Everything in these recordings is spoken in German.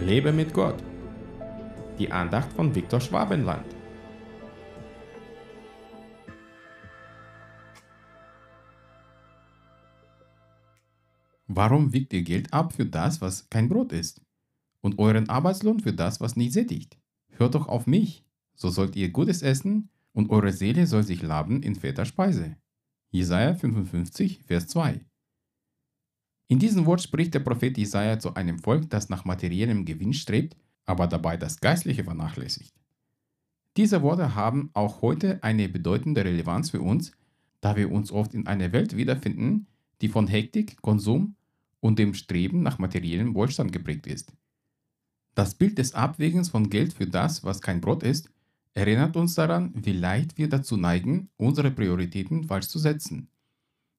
Lebe mit Gott. Die Andacht von Viktor Schwabenland. Warum wiegt ihr Geld ab für das, was kein Brot ist? Und euren Arbeitslohn für das, was nicht sättigt? Hört doch auf mich, so sollt ihr Gutes essen und eure Seele soll sich laben in fetter Speise. Jesaja 55, Vers 2. In diesem Wort spricht der Prophet Jesaja zu einem Volk, das nach materiellem Gewinn strebt, aber dabei das Geistliche vernachlässigt. Diese Worte haben auch heute eine bedeutende Relevanz für uns, da wir uns oft in einer Welt wiederfinden, die von Hektik, Konsum und dem Streben nach materiellem Wohlstand geprägt ist. Das Bild des Abwägens von Geld für das, was kein Brot ist, erinnert uns daran, wie leicht wir dazu neigen, unsere Prioritäten falsch zu setzen.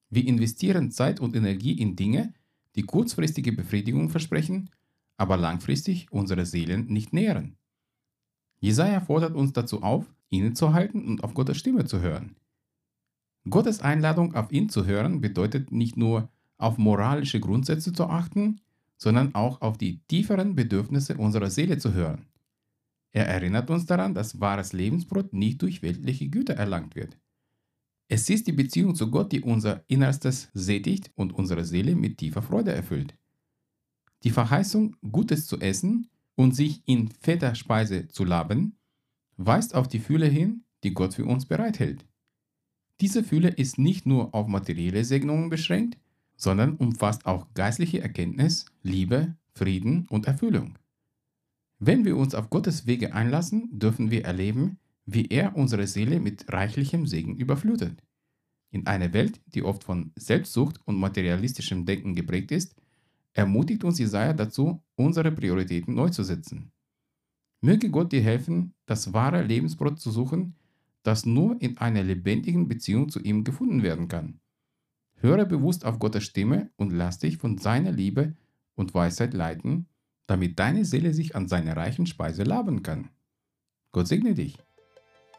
Wir investieren Zeit und Energie in Dinge, die kurzfristige Befriedigung versprechen, aber langfristig unsere Seelen nicht nähren. Jesaja fordert uns dazu auf, innezuhalten und auf Gottes Stimme zu hören. Gottes Einladung, auf ihn zu hören, bedeutet nicht nur, auf moralische Grundsätze zu achten, sondern auch auf die tieferen Bedürfnisse unserer Seele zu hören. Er erinnert uns daran, dass wahres Lebensbrot nicht durch weltliche Güter erlangt wird. Es ist die Beziehung zu Gott, die unser Innerstes sättigt und unsere Seele mit tiefer Freude erfüllt. Die Verheißung, Gutes zu essen und sich in fetter Speise zu laben, weist auf die Fülle hin, die Gott für uns bereithält. Diese Fülle ist nicht nur auf materielle Segnungen beschränkt, sondern umfasst auch geistliche Erkenntnis, Liebe, Frieden und Erfüllung. Wenn wir uns auf Gottes Wege einlassen, dürfen wir erleben, wie er unsere Seele mit reichlichem Segen überflutet. In einer Welt, die oft von Selbstsucht und materialistischem Denken geprägt ist, ermutigt uns Jesaja dazu, unsere Prioritäten neu zu setzen. Möge Gott dir helfen, das wahre Lebensbrot zu suchen, das nur in einer lebendigen Beziehung zu ihm gefunden werden kann. Höre bewusst auf Gottes Stimme und lass dich von seiner Liebe und Weisheit leiten, damit deine Seele sich an seiner reichen Speise laben kann. Gott segne dich.